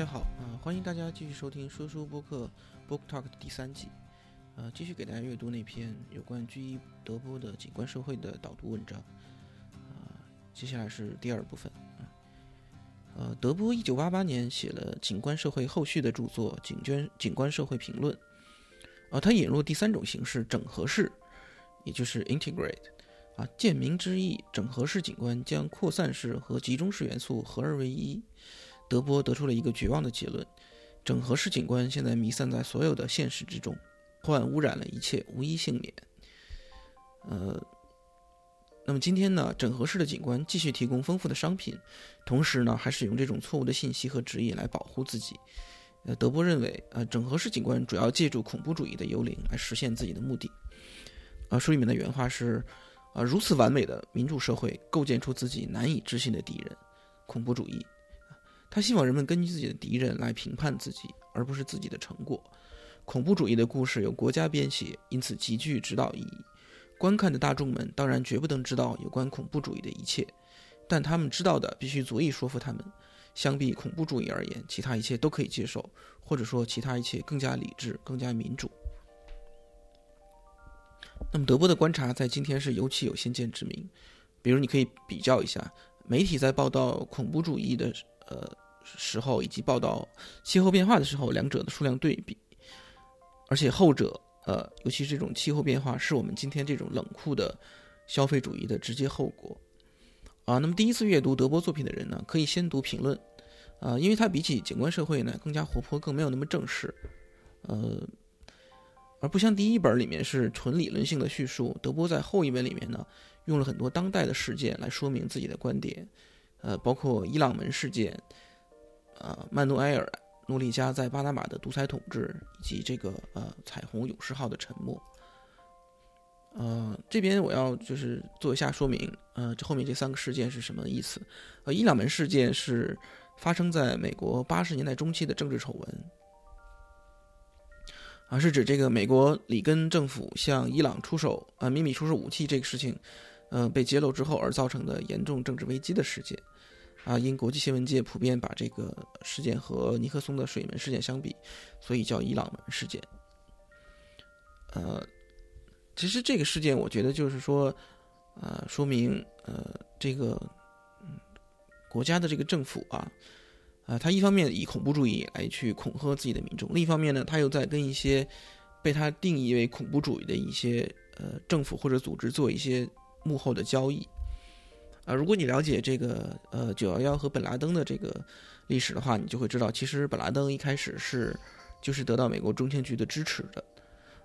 大家好，啊、欢迎大家继续收听说书播客 Book Talk 第三季，呃，继续给大家阅读那篇有关居伊德波的景观社会的导读文章，啊、接下来是第二部分，啊，呃，德波一九八八年写了景观社会后续的著作《景观景观社会评论》，啊，他引入第三种形式整合式，也就是 integrate，啊，见名之意，整合式景观将扩散式和集中式元素合二为一。德波得出了一个绝望的结论：整合式景观现在弥散在所有的现实之中，患污染了一切，无一幸免。呃，那么今天呢，整合式的景观继续提供丰富的商品，同时呢，还使用这种错误的信息和指引来保护自己。呃，德波认为，呃，整合式景观主要借助恐怖主义的幽灵来实现自己的目的。啊、书里面的原话是：啊、如此完美的民主社会构建出自己难以置信的敌人——恐怖主义。他希望人们根据自己的敌人来评判自己，而不是自己的成果。恐怖主义的故事由国家编写，因此极具指导意义。观看的大众们当然绝不能知道有关恐怖主义的一切，但他们知道的必须足以说服他们。相比恐怖主义而言，其他一切都可以接受，或者说其他一切更加理智、更加民主。那么德波的观察在今天是尤其有先见之明。比如，你可以比较一下媒体在报道恐怖主义的呃时候，以及报道气候变化的时候，两者的数量对比，而且后者呃，尤其是这种气候变化，是我们今天这种冷酷的消费主义的直接后果啊。那么第一次阅读德波作品的人呢，可以先读评论啊，因为它比起景观社会呢更加活泼，更没有那么正式，呃。而不像第一本里面是纯理论性的叙述，德波在后一本里面呢，用了很多当代的事件来说明自己的观点，呃，包括伊朗门事件，呃，曼努埃尔·诺利加在巴拿马的独裁统治，以及这个呃彩虹勇士号的沉没。呃，这边我要就是做一下说明，呃，这后面这三个事件是什么意思？呃，伊朗门事件是发生在美国八十年代中期的政治丑闻。啊，是指这个美国里根政府向伊朗出手啊秘密出售武器这个事情，呃被揭露之后而造成的严重政治危机的事件，啊，因国际新闻界普遍把这个事件和尼克松的水门事件相比，所以叫伊朗门事件。呃，其实这个事件我觉得就是说，呃，说明呃这个嗯国家的这个政府啊。啊，他一方面以恐怖主义来去恐吓自己的民众，另一方面呢，他又在跟一些被他定义为恐怖主义的一些呃政府或者组织做一些幕后的交易。啊，如果你了解这个呃九幺幺和本拉登的这个历史的话，你就会知道，其实本拉登一开始是就是得到美国中情局的支持的。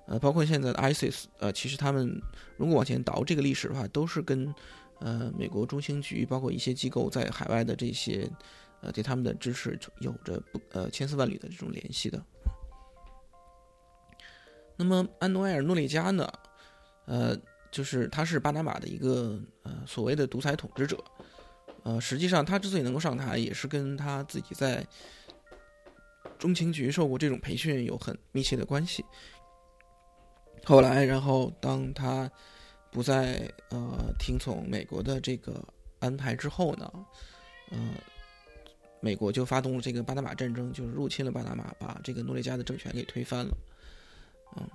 呃，包括现在的 ISIS，呃，其实他们如果往前倒这个历史的话，都是跟呃美国中情局包括一些机构在海外的这些。呃，对他们的支持有着不呃千丝万缕的这种联系的。那么安诺埃尔·诺列加呢？呃，就是他是巴拿马的一个呃所谓的独裁统治者。呃，实际上他之所以能够上台，也是跟他自己在中情局受过这种培训有很密切的关系。后来，然后当他不再呃听从美国的这个安排之后呢，呃。美国就发动了这个巴拿马战争，就是入侵了巴拿马，把这个诺列加的政权给推翻了。嗯，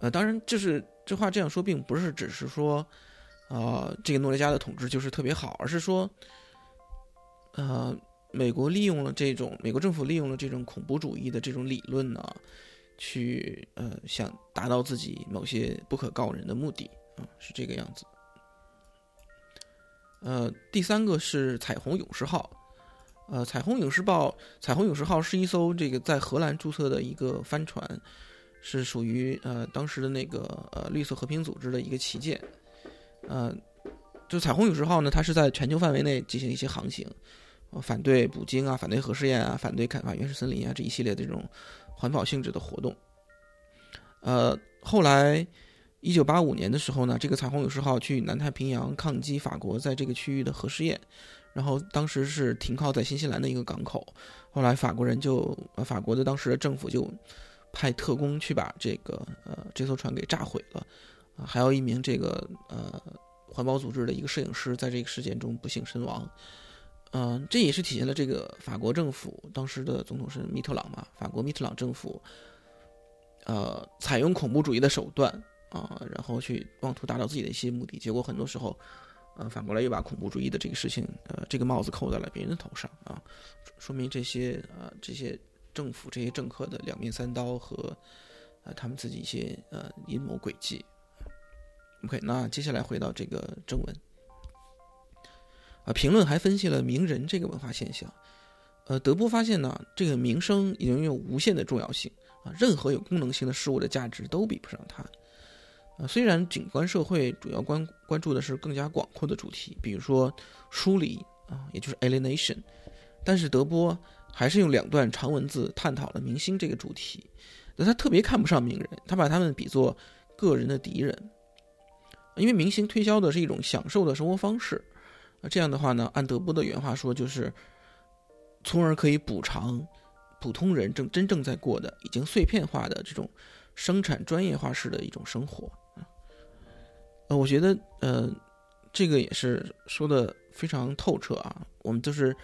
呃，当然，就是这话这样说，并不是只是说，啊、这个诺列加的统治就是特别好，而是说，呃，美国利用了这种美国政府利用了这种恐怖主义的这种理论呢，去呃想达到自己某些不可告人的目的啊、是这个样子。呃，第三个是彩虹勇士号。呃，彩虹勇士号，彩虹勇士号是一艘这个在荷兰注册的一个帆船，是属于呃当时的那个呃绿色和平组织的一个旗舰。呃，就彩虹勇士号呢，它是在全球范围内进行一些航行，呃、反对捕鲸啊，反对核试验啊，反对砍伐原始森林啊这一系列的这种环保性质的活动。呃，后来一九八五年的时候呢，这个彩虹勇士号去南太平洋抗击法国在这个区域的核试验。然后当时是停靠在新西兰的一个港口，后来法国人就呃法国的当时的政府就派特工去把这个呃这艘船给炸毁了，啊，还有一名这个呃环保组织的一个摄影师在这个事件中不幸身亡，嗯，这也是体现了这个法国政府当时的总统是密特朗嘛，法国密特朗政府，呃，采用恐怖主义的手段啊，然后去妄图达到自己的一些目的，结果很多时候，呃，反过来又把恐怖主义的这个事情，呃，这个帽子扣在了别人的头上啊，说明这些呃这些政府这些政客的两面三刀和呃他们自己一些呃阴谋诡计。OK，那接下来回到这个正文。啊，评论还分析了名人这个文化现象。呃，德波发现呢，这个名声已经有无限的重要性啊，任何有功能性的事物的价值都比不上它。啊，虽然景观社会主要关关注的是更加广阔的主题，比如说疏离啊，也就是 alienation，但是德波还是用两段长文字探讨了明星这个主题。那他特别看不上名人，他把他们比作个人的敌人，因为明星推销的是一种享受的生活方式。那这样的话呢，按德波的原话说，就是从而可以补偿普通人正真正在过的已经碎片化的这种生产专业化式的一种生活啊。呃，我觉得呃，这个也是说的非常透彻啊。我们都是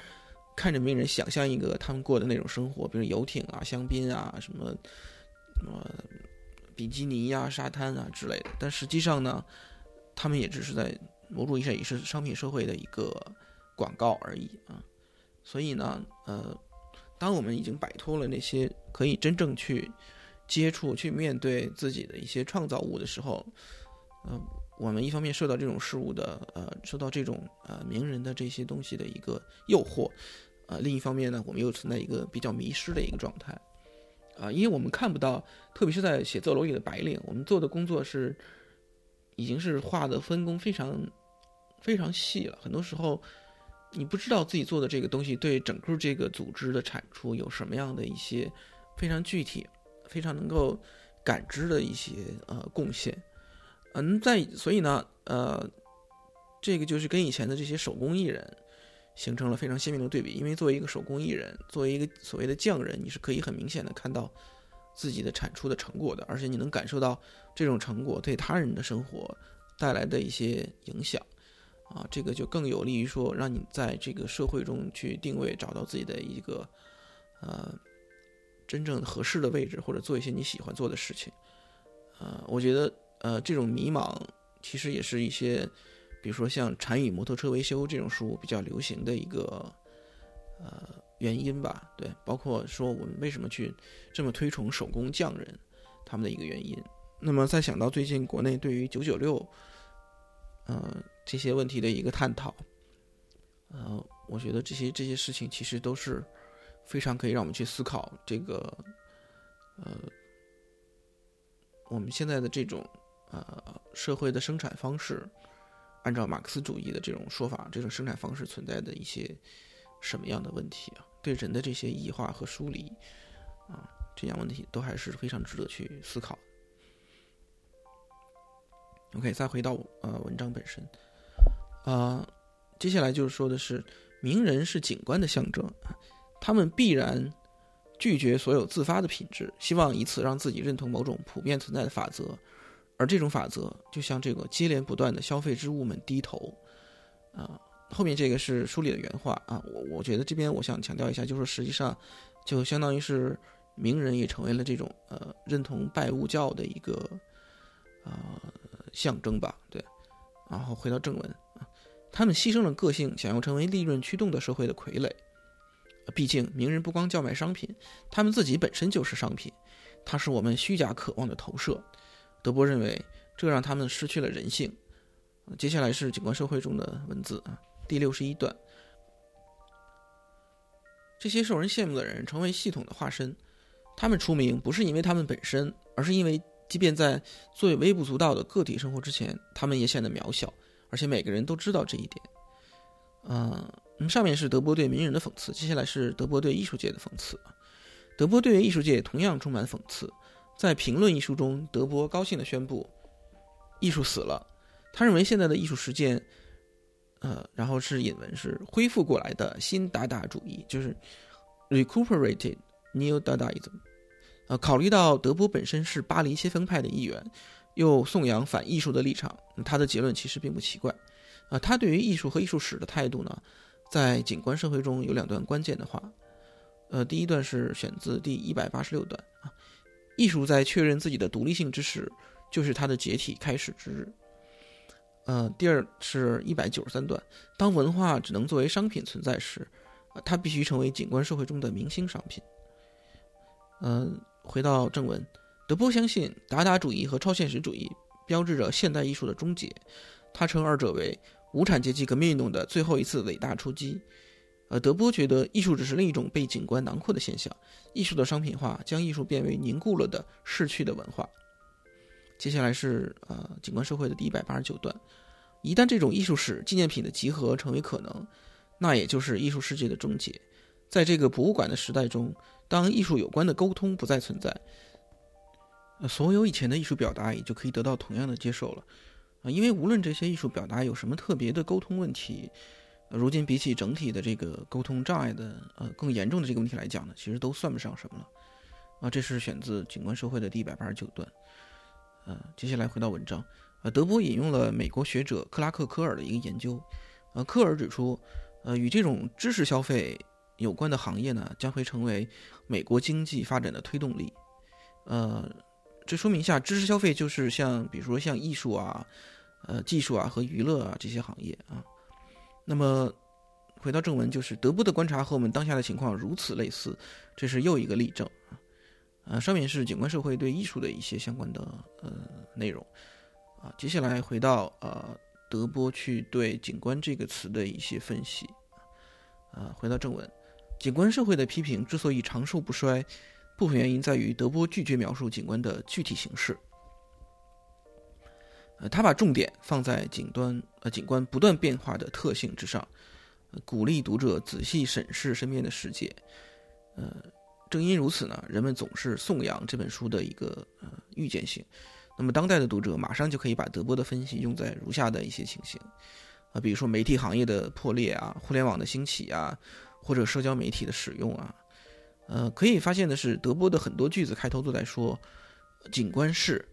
看着名人想象一个他们过的那种生活，比如游艇啊、香槟啊、什么什么比基尼呀、沙滩啊之类的，但实际上呢，他们也只是在。某种意义上也是商品社会的一个广告而已啊，所以呢，呃，当我们已经摆脱了那些可以真正去接触、去面对自己的一些创造物的时候，呃，我们一方面受到这种事物的呃，受到这种呃名人的这些东西的一个诱惑，呃，另一方面呢，我们又存在一个比较迷失的一个状态啊，因为我们看不到，特别是在写字楼里的白领，我们做的工作是已经是画的分工非常。非常细了，很多时候，你不知道自己做的这个东西对整个这个组织的产出有什么样的一些非常具体、非常能够感知的一些呃贡献。嗯，在所以呢，呃，这个就是跟以前的这些手工艺人形成了非常鲜明的对比。因为作为一个手工艺人，作为一个所谓的匠人，你是可以很明显的看到自己的产出的成果的，而且你能感受到这种成果对他人的生活带来的一些影响。啊，这个就更有利于说，让你在这个社会中去定位，找到自己的一个，呃，真正合适的位置，或者做一些你喜欢做的事情。呃，我觉得，呃，这种迷茫其实也是一些，比如说像《禅语摩托车维修》这种书比较流行的一个，呃，原因吧。对，包括说我们为什么去这么推崇手工匠人，他们的一个原因。那么再想到最近国内对于九九六，呃。这些问题的一个探讨，呃，我觉得这些这些事情其实都是非常可以让我们去思考这个，呃，我们现在的这种呃社会的生产方式，按照马克思主义的这种说法，这种生产方式存在的一些什么样的问题啊？对人的这些异化和疏离啊，这样问题都还是非常值得去思考。OK，再回到呃文章本身。啊，接下来就是说的是，名人是景观的象征，他们必然拒绝所有自发的品质，希望以此让自己认同某种普遍存在的法则，而这种法则就像这个接连不断的消费之物们低头。啊，后面这个是书里的原话啊，我我觉得这边我想强调一下，就是实际上就相当于是名人也成为了这种呃认同拜物教的一个呃象征吧，对。然后回到正文。他们牺牲了个性，想要成为利润驱动的社会的傀儡。毕竟，名人不光叫卖商品，他们自己本身就是商品，它是我们虚假渴望的投射。德波认为，这让他们失去了人性。接下来是景观社会中的文字啊，第六十一段。这些受人羡慕的人成为系统的化身，他们出名不是因为他们本身，而是因为，即便在最微不足道的个体生活之前，他们也显得渺小。而且每个人都知道这一点，嗯，那么上面是德波对名人的讽刺，接下来是德波对艺术界的讽刺。德波对艺术界同样充满讽刺，在《评论》一书中，德波高兴地宣布，艺术死了。他认为现在的艺术实践，呃，然后是引文是恢复过来的新达达主义，就是 recuperated new Dadaism。呃，考虑到德波本身是巴黎先锋派的一员。又颂扬反艺术的立场，他的结论其实并不奇怪，啊，他对于艺术和艺术史的态度呢，在景观社会中有两段关键的话。呃，第一段是选自第一百八十六段啊，艺术在确认自己的独立性之时，就是它的解体开始之日。呃，第二是一百九十三段，当文化只能作为商品存在时，它必须成为景观社会中的明星商品。嗯，回到正文，德波相信达达主义和超现实主义标志着现代艺术的终结，他称二者为无产阶级革命运动的最后一次伟大出击。德波觉得艺术只是另一种被景观囊括的现象，艺术的商品化将艺术变为凝固了的逝去的文化。接下来是呃景观社会的第一百八十九段，一旦这种艺术史纪念品的集合成为可能，那也就是艺术世界的终结。在这个博物馆的时代中，当艺术有关的沟通不再存在，所有以前的艺术表达也就可以得到同样的接受了。啊，因为无论这些艺术表达有什么特别的沟通问题。如今比起整体的这个沟通障碍的呃更严重的这个问题来讲呢，其实都算不上什么了。啊，这是选自《景观社会》的第一百八十九段。呃，接下来回到文章。呃，德波引用了美国学者克拉克·科尔的一个研究。呃，科尔指出，呃，与这种知识消费有关的行业呢，将会成为美国经济发展的推动力。呃，这说明一下，知识消费就是像比如说像艺术啊、呃技术啊和娱乐啊这些行业啊。那么，回到正文，就是德波的观察和我们当下的情况如此类似，这是又一个例证啊。呃，上面是景观社会对艺术的一些相关的呃内容啊。接下来回到呃德波去对景观这个词的一些分析啊。回到正文，景观社会的批评之所以长寿不衰，部分原因在于德波拒绝描述景观的具体形式。他把重点放在景端呃景观不断变化的特性之上，鼓励读者仔细审视身边的世界。呃，正因如此呢，人们总是颂扬这本书的一个呃预见性。那么，当代的读者马上就可以把德波的分析用在如下的一些情形啊，比如说媒体行业的破裂啊，互联网的兴起啊，或者社交媒体的使用啊。呃，可以发现的是，德波的很多句子开头都在说景观是。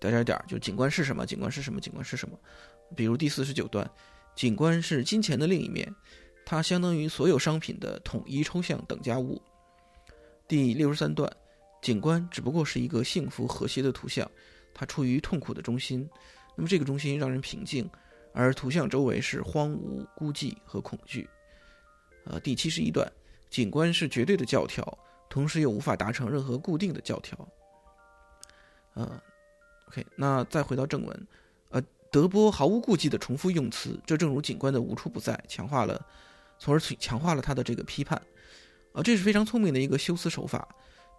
点点点，就景观是什么？景观是什么？景观是什么？比如第四十九段，景观是金钱的另一面，它相当于所有商品的统一抽象等价物。第六十三段，景观只不过是一个幸福和谐的图像，它处于痛苦的中心，那么这个中心让人平静，而图像周围是荒芜、孤寂和恐惧。呃，第七十一段，景观是绝对的教条，同时又无法达成任何固定的教条。呃。OK，那再回到正文，呃，德波毫无顾忌地重复用词，这正如景观的无处不在，强化了，从而强化了他的这个批判，啊，这是非常聪明的一个修辞手法，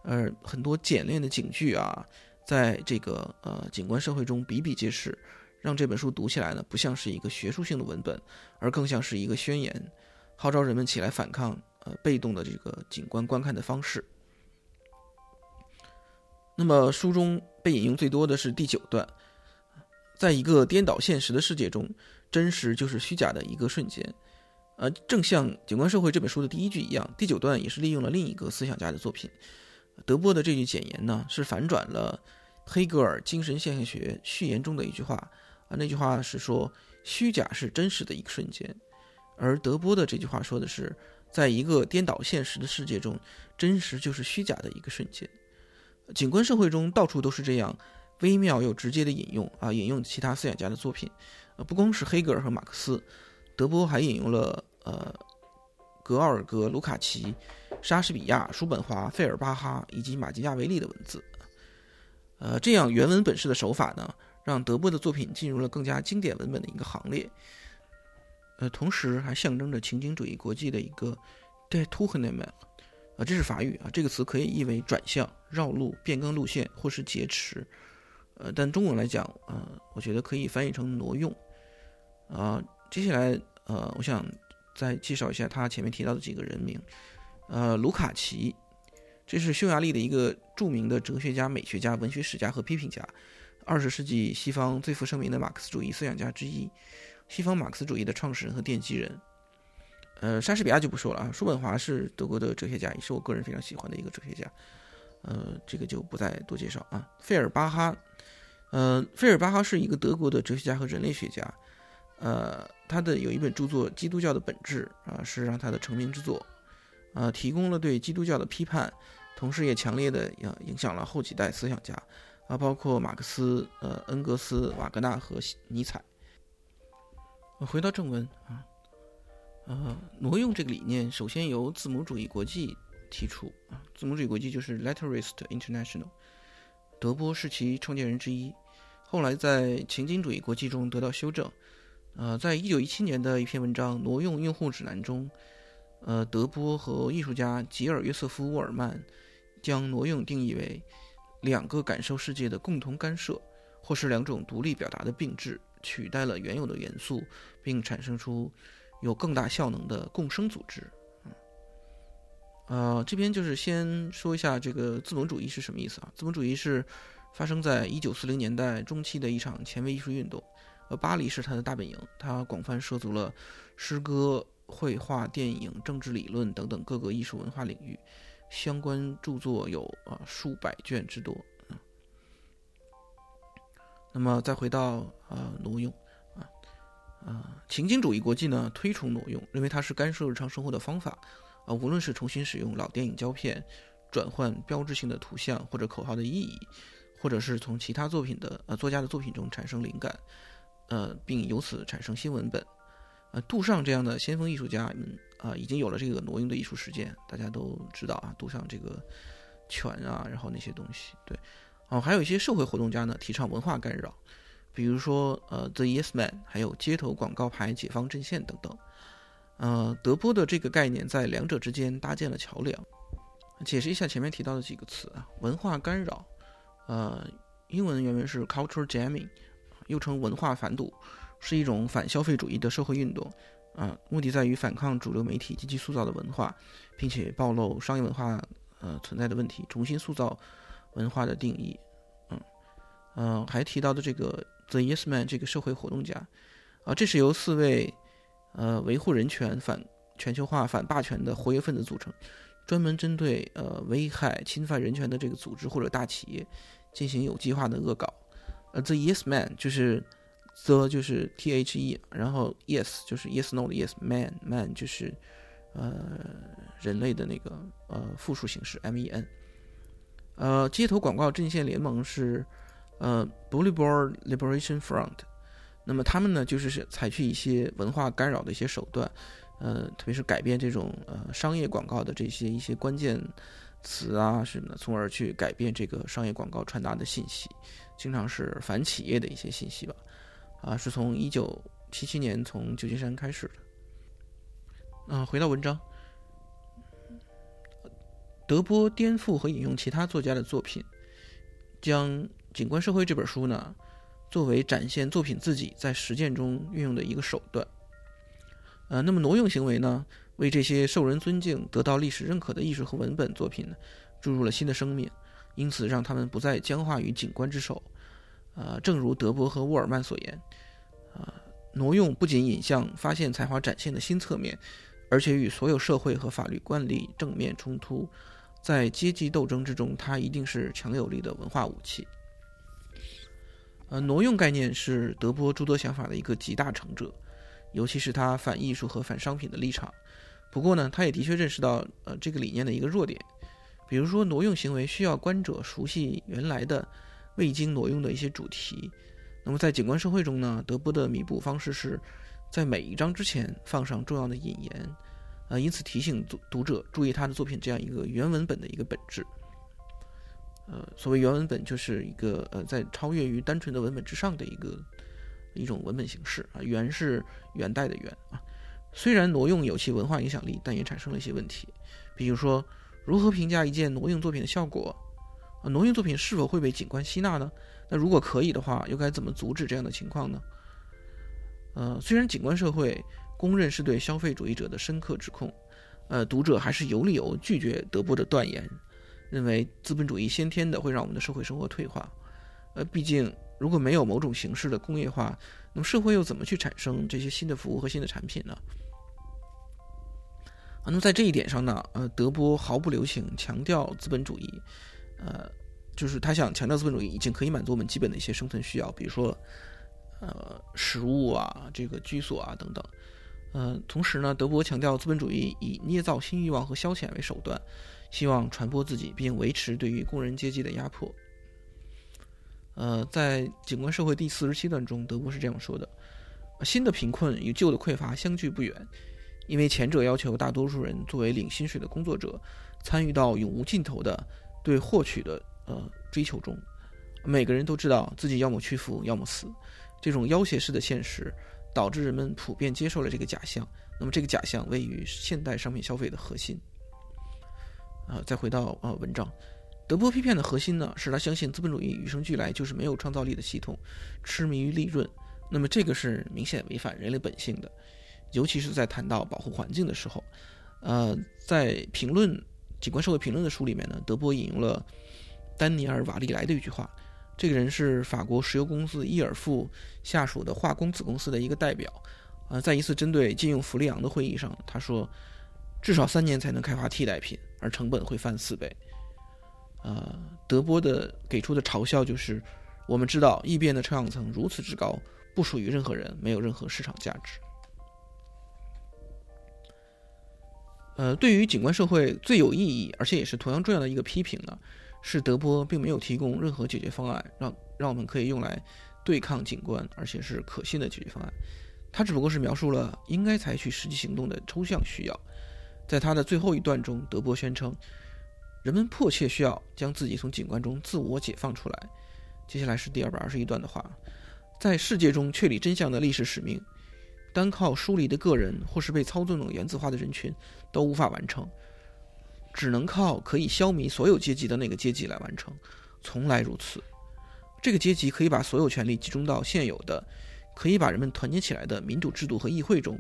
呃，很多简练的警句啊，在这个呃景观社会中比比皆是，让这本书读起来呢，不像是一个学术性的文本，而更像是一个宣言，号召人们起来反抗呃被动的这个景观观看的方式。那么书中被引用最多的是第九段，在一个颠倒现实的世界中，真实就是虚假的一个瞬间。呃，正像《景观社会》这本书的第一句一样，第九段也是利用了另一个思想家的作品。德波的这句简言呢，是反转了黑格尔精神现象学序言中的一句话啊，那句话是说虚假是真实的一个瞬间，而德波的这句话说的是，在一个颠倒现实的世界中，真实就是虚假的一个瞬间。景观社会中到处都是这样微妙又直接的引用啊，引用其他思想家的作品，呃，不光是黑格尔和马克思，德波还引用了呃格奥尔格·卢卡奇、莎士比亚、叔本华、费尔巴哈以及马基亚维利的文字，呃，这样原文本式的手法呢，让德波的作品进入了更加经典文本的一个行列，呃，同时还象征着情景主义国际的一个 de t o u r n e m e 啊，这是法语啊，这个词可以译为转向、绕路、变更路线或是劫持，呃，但中文来讲，呃，我觉得可以翻译成挪用。啊，接下来，呃，我想再介绍一下他前面提到的几个人名。呃，卢卡奇，这是匈牙利的一个著名的哲学家、美学家、文学史家和批评家，二十世纪西方最负盛名的马克思主义思想家之一，西方马克思主义的创始人和奠基人。呃，莎士比亚就不说了啊。叔本华是德国的哲学家，也是我个人非常喜欢的一个哲学家。呃，这个就不再多介绍啊。费尔巴哈，呃，费尔巴哈是一个德国的哲学家和人类学家。呃，他的有一本著作《基督教的本质》啊，是让他的成名之作，啊，提供了对基督教的批判，同时也强烈的影影响了后几代思想家，啊，包括马克思、呃，恩格斯、瓦格纳和尼采。回到正文啊，呃，挪用这个理念首先由字母主义国际提出啊，字母主义国际就是 Letterist International，德波是其创建人之一，后来在情景主义国际中得到修正。呃，在一九一七年的一篇文章《挪用用户指南》中，呃，德波和艺术家吉尔约瑟夫·沃尔曼将挪用定义为两个感受世界的共同干涉，或是两种独立表达的并置，取代了原有的元素，并产生出有更大效能的共生组织。呃，这边就是先说一下这个资本主义是什么意思啊？资本主义是发生在一九四零年代中期的一场前卫艺术运动。呃，巴黎是他的大本营，他广泛涉足了诗歌、绘画、电影、政治理论等等各个艺术文化领域，相关著作有啊数百卷之多。嗯，那么再回到啊挪用啊情景主义国际呢推崇挪用，认为它是干涉日常生活的方法啊，无论是重新使用老电影胶片，转换标志性的图像或者口号的意义，或者是从其他作品的呃作家的作品中产生灵感。呃，并由此产生新文本，呃，杜尚这样的先锋艺术家，嗯，啊，已经有了这个挪用的艺术实践，大家都知道啊，杜尚这个拳啊，然后那些东西，对，哦，还有一些社会活动家呢，提倡文化干扰，比如说呃，The Yes Man，还有街头广告牌解放阵线等等，呃，德波的这个概念在两者之间搭建了桥梁。解释一下前面提到的几个词啊，文化干扰，呃，英文原文是 culture jamming。又称文化反赌，是一种反消费主义的社会运动，啊，目的在于反抗主流媒体积极塑造的文化，并且暴露商业文化呃存在的问题，重新塑造文化的定义，嗯，呃，还提到的这个 The Yes Man 这个社会活动家，啊，这是由四位呃维护人权、反全球化、反霸权的活跃分子组成，专门针对呃危害侵犯人权的这个组织或者大企业进行有计划的恶搞。呃，the yes man 就是 the 就是 t h e，然后 yes 就是 yes no 的 yes man man 就是呃人类的那个呃复数形式 m e n。呃，街头广告阵线联盟是呃 Boulevard Liberation Front，那么他们呢就是是采取一些文化干扰的一些手段，呃，特别是改变这种呃商业广告的这些一些关键词啊什么的，从而去改变这个商业广告传达的信息。经常是反企业的一些信息吧，啊，是从一九七七年从旧金山开始的。啊，回到文章，德波颠覆和引用其他作家的作品，将《景观社会》这本书呢，作为展现作品自己在实践中运用的一个手段。呃，那么挪用行为呢，为这些受人尊敬、得到历史认可的艺术和文本作品，注入了新的生命。因此，让他们不再僵化于景观之手。呃，正如德伯和沃尔曼所言，啊，挪用不仅引向发现才华展现的新侧面，而且与所有社会和法律惯例正面冲突。在阶级斗争之中，它一定是强有力的文化武器。呃，挪用概念是德波诸多想法的一个极大成者，尤其是他反艺术和反商品的立场。不过呢，他也的确认识到，呃，这个理念的一个弱点。比如说，挪用行为需要观者熟悉原来的未经挪用的一些主题。那么，在景观社会中呢，德波的弥补方式是在每一章之前放上重要的引言，呃，因此提醒读读者注意他的作品这样一个原文本的一个本质。呃，所谓原文本，就是一个呃，在超越于单纯的文本之上的一个一种文本形式啊。元是元代的元啊。虽然挪用有其文化影响力，但也产生了一些问题，比如说。如何评价一件挪用作品的效果？啊，挪用作品是否会被景观吸纳呢？那如果可以的话，又该怎么阻止这样的情况呢？呃，虽然景观社会公认是对消费主义者的深刻指控，呃，读者还是有理由拒绝德波的断言，认为资本主义先天的会让我们的社会生活退化。呃，毕竟如果没有某种形式的工业化，那么社会又怎么去产生这些新的服务和新的产品呢？啊，那么在这一点上呢，呃，德波毫不留情，强调资本主义，呃，就是他想强调资本主义已经可以满足我们基本的一些生存需要，比如说，呃食物啊、这个居所啊等等。呃，同时呢，德波强调资本主义以捏造新欲望和消遣为手段，希望传播自己并维持对于工人阶级的压迫。呃，在《景观社会》第四十七段中，德波是这样说的：“新的贫困与旧的匮乏相距不远，因为前者要求大多数人作为领薪水的工作者，参与到永无尽头的对获取的呃追求中。每个人都知道自己要么屈服，要么死。这种要挟式的现实。”导致人们普遍接受了这个假象。那么，这个假象位于现代商品消费的核心。啊，再回到啊文章，德波批判的核心呢，是他相信资本主义与生俱来就是没有创造力的系统，痴迷于利润。那么，这个是明显违反人类本性的，尤其是在谈到保护环境的时候。呃，在评论《景观社会评论》的书里面呢，德波引用了丹尼尔·瓦利莱的一句话。这个人是法国石油公司伊尔富下属的化工子公司的一个代表，呃，在一次针对禁用氟利昂的会议上，他说，至少三年才能开发替代品，而成本会翻四倍。呃，德波的给出的嘲笑就是，我们知道异变的臭氧层如此之高，不属于任何人，没有任何市场价值。呃，对于景观社会最有意义，而且也是同样重要的一个批评呢。是德波并没有提供任何解决方案，让让我们可以用来对抗景观，而且是可信的解决方案。他只不过是描述了应该采取实际行动的抽象需要。在他的最后一段中，德波宣称，人们迫切需要将自己从景观中自我解放出来。接下来是第二百二十一段的话，在世界中确立真相的历史使命，单靠疏离的个人或是被操纵的原子化的人群都无法完成。只能靠可以消弭所有阶级的那个阶级来完成，从来如此。这个阶级可以把所有权力集中到现有的、可以把人们团结起来的民主制度和议会中。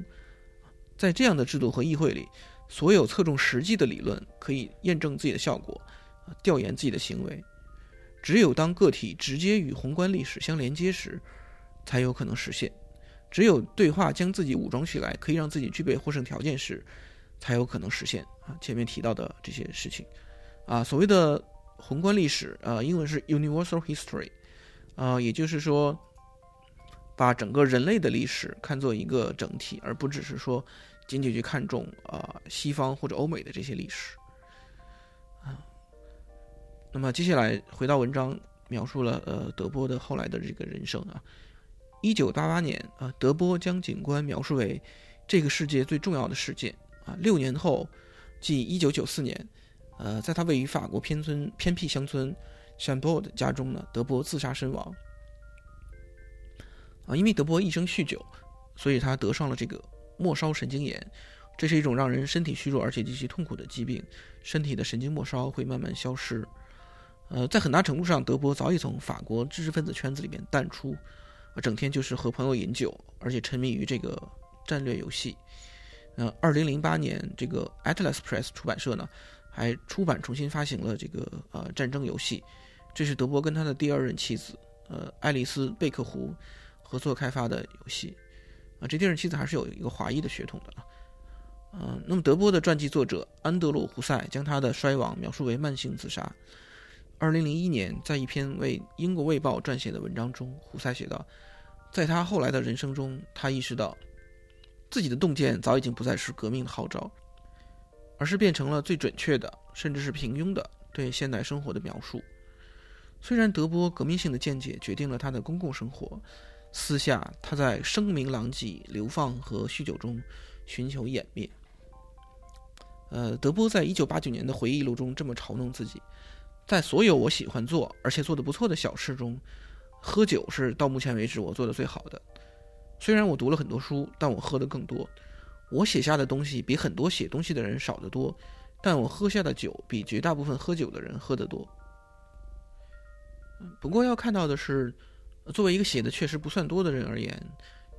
在这样的制度和议会里，所有侧重实际的理论可以验证自己的效果，调研自己的行为。只有当个体直接与宏观历史相连接时，才有可能实现。只有对话将自己武装起来，可以让自己具备获胜条件时。才有可能实现啊！前面提到的这些事情，啊，所谓的宏观历史，呃，英文是 universal history，啊，也就是说，把整个人类的历史看作一个整体，而不只是说仅仅去看重啊西方或者欧美的这些历史，啊。那么接下来回到文章，描述了呃德波的后来的这个人生啊。一九八八年啊，德波将景观描述为这个世界最重要的事件。啊，六年后，即一九九四年，呃，在他位于法国偏村偏僻乡村 c h a m b o u 的家中呢，德波自杀身亡。啊，因为德波一生酗酒，所以他得上了这个末梢神经炎，这是一种让人身体虚弱而且极其痛苦的疾病，身体的神经末梢会慢慢消失。呃，在很大程度上，德波早已从法国知识分子圈子里面淡出，整天就是和朋友饮酒，而且沉迷于这个战略游戏。呃，二零零八年，这个 Atlas Press 出版社呢，还出版重新发行了这个呃战争游戏，这是德波跟他的第二任妻子呃爱丽丝贝克湖合作开发的游戏，啊，这电视妻子还是有一个华裔的血统的啊，嗯，那么德波的传记作者安德鲁胡塞将他的衰亡描述为慢性自杀。二零零一年，在一篇为英国卫报撰写的文章中，胡塞写道，在他后来的人生中，他意识到。自己的洞见早已经不再是革命的号召，而是变成了最准确的，甚至是平庸的对现代生活的描述。虽然德波革命性的见解决定了他的公共生活，私下他在声名狼藉、流放和酗酒中寻求湮灭。呃，德波在一九八九年的回忆录中这么嘲弄自己：在所有我喜欢做而且做得不错的小事中，喝酒是到目前为止我做的最好的。虽然我读了很多书，但我喝的更多。我写下的东西比很多写东西的人少得多，但我喝下的酒比绝大部分喝酒的人喝得多。不过要看到的是，作为一个写的确实不算多的人而言，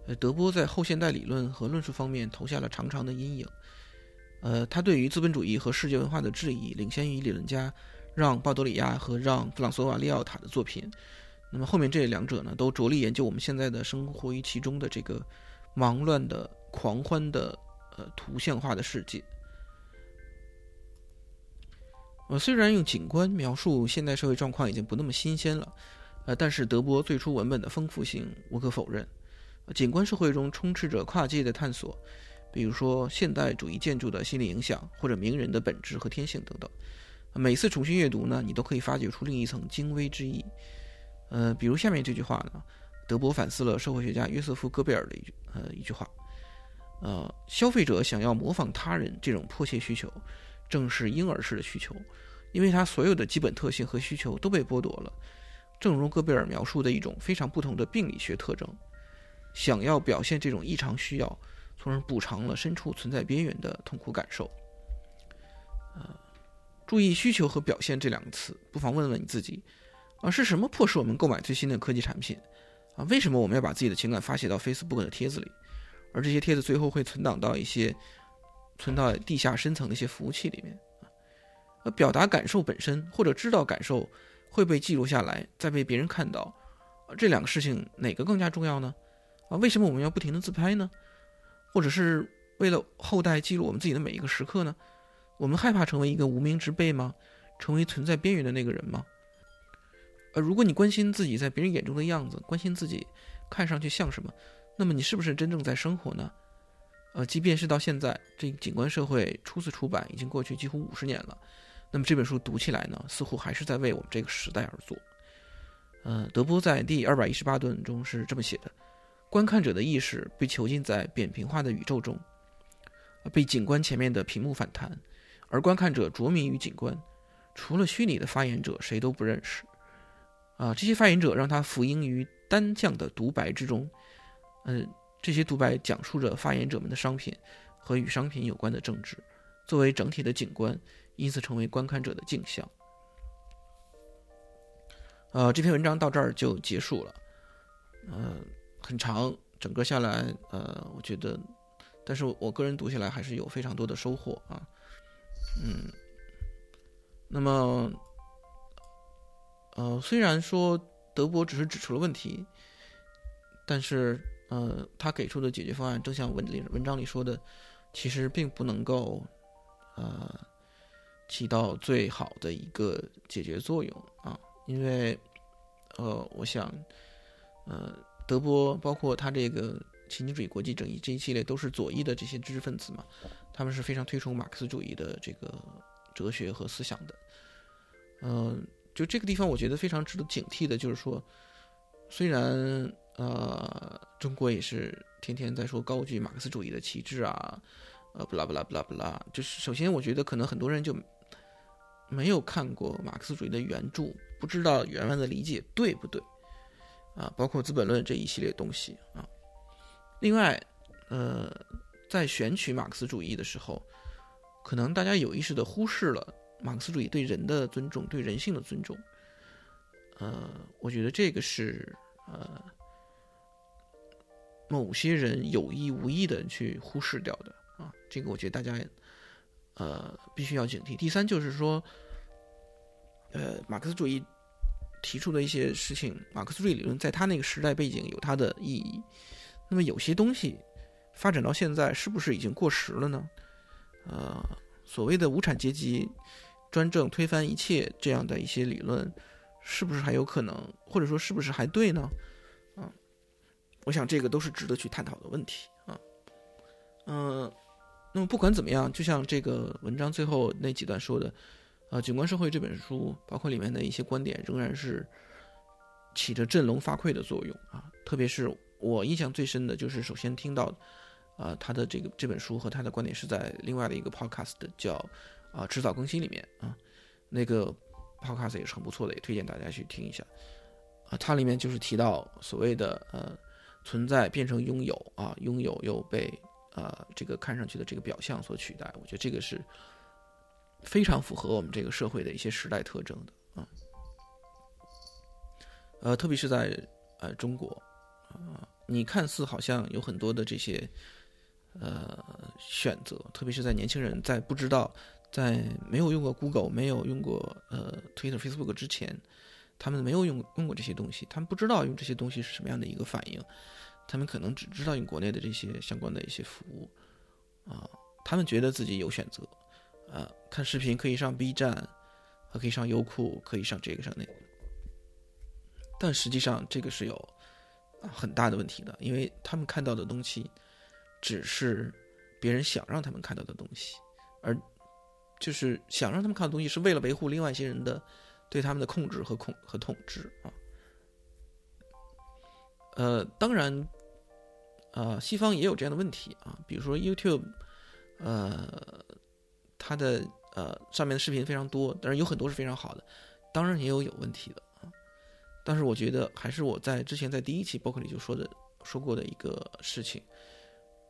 呃，德波在后现代理论和论述方面投下了长长的阴影。呃，他对于资本主义和世界文化的质疑，领先于理论家让·鲍德里亚和让·弗朗索瓦·利奥塔的作品。那么后面这两者呢，都着力研究我们现在的生活于其中的这个忙乱的、狂欢的、呃图像化的世界。呃，虽然用景观描述现代社会状况已经不那么新鲜了，呃，但是德波最初文本的丰富性无可否认。景观社会中充斥着跨界的探索，比如说现代主义建筑的心理影响，或者名人的本质和天性等等。每次重新阅读呢，你都可以发掘出另一层精微之意。呃，比如下面这句话呢，德波反思了社会学家约瑟夫·戈贝尔的一句呃一句话：呃，消费者想要模仿他人这种迫切需求，正是婴儿式的需求，因为他所有的基本特性和需求都被剥夺了。正如戈贝尔描述的一种非常不同的病理学特征。想要表现这种异常需要，从而补偿了深处存在边缘的痛苦感受。啊，注意“需求”和“表现”这两个词，不妨问问你自己：啊，是什么迫使我们购买最新的科技产品？啊，为什么我们要把自己的情感发泄到 Facebook 的帖子里？而这些帖子最后会存档到一些存到地下深层的一些服务器里面？啊，表达感受本身，或者知道感受会被记录下来，再被别人看到，这两个事情哪个更加重要呢？啊，为什么我们要不停的自拍呢？或者是为了后代记录我们自己的每一个时刻呢？我们害怕成为一个无名之辈吗？成为存在边缘的那个人吗？呃，如果你关心自己在别人眼中的样子，关心自己看上去像什么，那么你是不是真正在生活呢？呃，即便是到现在，这《景观社会》初次出版已经过去几乎五十年了，那么这本书读起来呢，似乎还是在为我们这个时代而做。呃，德波在第二百一十八段中是这么写的。观看者的意识被囚禁在扁平化的宇宙中，被景观前面的屏幕反弹，而观看者着迷于景观，除了虚拟的发言者，谁都不认识。啊，这些发言者让他浮音于单向的独白之中，嗯，这些独白讲述着发言者们的商品和与商品有关的政治，作为整体的景观，因此成为观看者的镜像。呃，这篇文章到这儿就结束了，嗯。很长，整个下来，呃，我觉得，但是我个人读下来还是有非常多的收获啊，嗯，那么，呃，虽然说德国只是指出了问题，但是，呃，他给出的解决方案，正像文里文章里说的，其实并不能够，呃，起到最好的一个解决作用啊，因为，呃，我想，呃。德波包括他这个情景主义国际正义这一系列都是左翼的这些知识分子嘛，他们是非常推崇马克思主义的这个哲学和思想的。嗯，就这个地方我觉得非常值得警惕的，就是说，虽然呃中国也是天天在说高举马克思主义的旗帜啊，呃不啦不啦不啦不啦，就是首先我觉得可能很多人就没有看过马克思主义的原著，不知道原文的理解对不对。啊，包括《资本论》这一系列东西啊。另外，呃，在选取马克思主义的时候，可能大家有意识的忽视了马克思主义对人的尊重、对人性的尊重。呃，我觉得这个是呃某些人有意无意的去忽视掉的啊。这个我觉得大家呃必须要警惕。第三就是说，呃，马克思主义。提出的一些事情，马克思主义理论在他那个时代背景有它的意义。那么有些东西发展到现在，是不是已经过时了呢？呃，所谓的无产阶级专政推翻一切这样的一些理论，是不是还有可能，或者说是不是还对呢？啊，我想这个都是值得去探讨的问题啊。嗯，那么不管怎么样，就像这个文章最后那几段说的。呃，《景观社会》这本书，包括里面的一些观点，仍然是起着振聋发聩的作用啊。特别是我印象最深的就是，首先听到，啊，他的这个这本书和他的观点是在另外的一个 podcast 叫啊迟早更新里面啊，那个 podcast 也是很不错的，也推荐大家去听一下啊。它里面就是提到所谓的呃存在变成拥有啊，拥有又被啊这个看上去的这个表象所取代。我觉得这个是。非常符合我们这个社会的一些时代特征的啊，呃，特别是在呃中国啊，你看似好像有很多的这些呃选择，特别是在年轻人在不知道在没有用过 Google、没有用过呃 Twitter、Facebook 之前，他们没有用用过这些东西，他们不知道用这些东西是什么样的一个反应，他们可能只知道用国内的这些相关的一些服务啊，他们觉得自己有选择。呃，看视频可以上 B 站，可以上优酷，可以上这个上那个。但实际上这个是有很大的问题的，因为他们看到的东西只是别人想让他们看到的东西，而就是想让他们看的东西是为了维护另外一些人的对他们的控制和控和统治啊。呃，当然，呃，西方也有这样的问题啊，比如说 YouTube，呃，它的呃上面的视频非常多，但是有很多是非常好的，当然也有有问题的啊。但是我觉得还是我在之前在第一期博客里就说的说过的一个事情，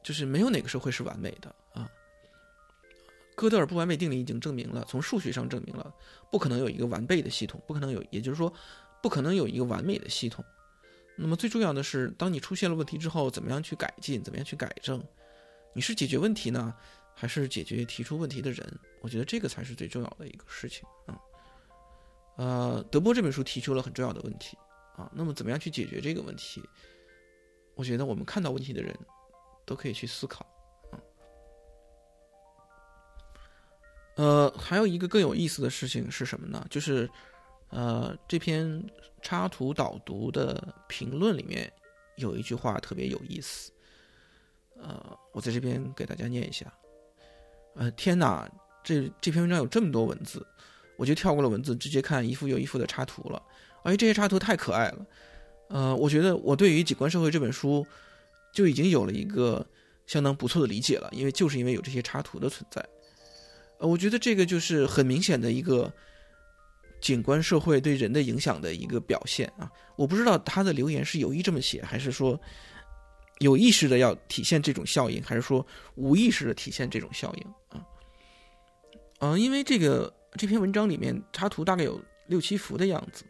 就是没有哪个社会是完美的啊。哥德尔不完美定理已经证明了，从数学上证明了，不可能有一个完备的系统，不可能有，也就是说，不可能有一个完美的系统。那么最重要的是，当你出现了问题之后，怎么样去改进，怎么样去改正？你是解决问题呢，还是解决提出问题的人？我觉得这个才是最重要的一个事情啊。呃，德波这本书提出了很重要的问题啊。那么怎么样去解决这个问题？我觉得我们看到问题的人都可以去思考啊。呃，还有一个更有意思的事情是什么呢？就是。呃，这篇插图导读的评论里面有一句话特别有意思，呃，我在这边给大家念一下。呃，天哪，这这篇文章有这么多文字，我就跳过了文字，直接看一幅又一幅的插图了。哎，这些插图太可爱了。呃，我觉得我对于《景观社会》这本书就已经有了一个相当不错的理解了，因为就是因为有这些插图的存在。呃，我觉得这个就是很明显的一个。景观社会对人的影响的一个表现啊，我不知道他的留言是有意这么写，还是说有意识的要体现这种效应，还是说无意识的体现这种效应啊？嗯，因为这个这篇文章里面插图大概有六七幅的样子，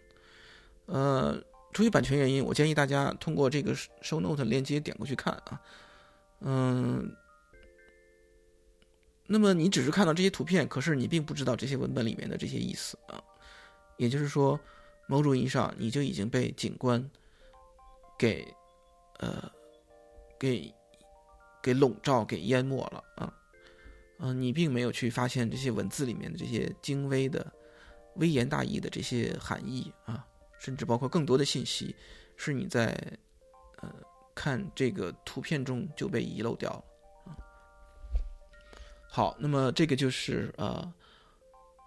呃，出于版权原因，我建议大家通过这个 show note 链接点过去看啊，嗯，那么你只是看到这些图片，可是你并不知道这些文本里面的这些意思啊。也就是说，某种意义上，你就已经被景观给呃给给笼罩、给淹没了啊！嗯，你并没有去发现这些文字里面的这些精微的、微言大义的这些含义啊，甚至包括更多的信息，是你在呃看这个图片中就被遗漏掉了啊。好，那么这个就是呃。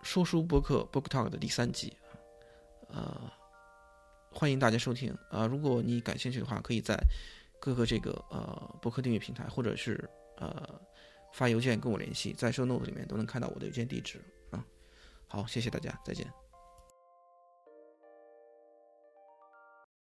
说书播客 Book Talk 的第三集，呃，欢迎大家收听啊！如果你感兴趣的话，可以在各个这个呃博客订阅平台，或者是呃发邮件跟我联系，在 Show Note 里面都能看到我的邮件地址啊。好，谢谢大家，再见。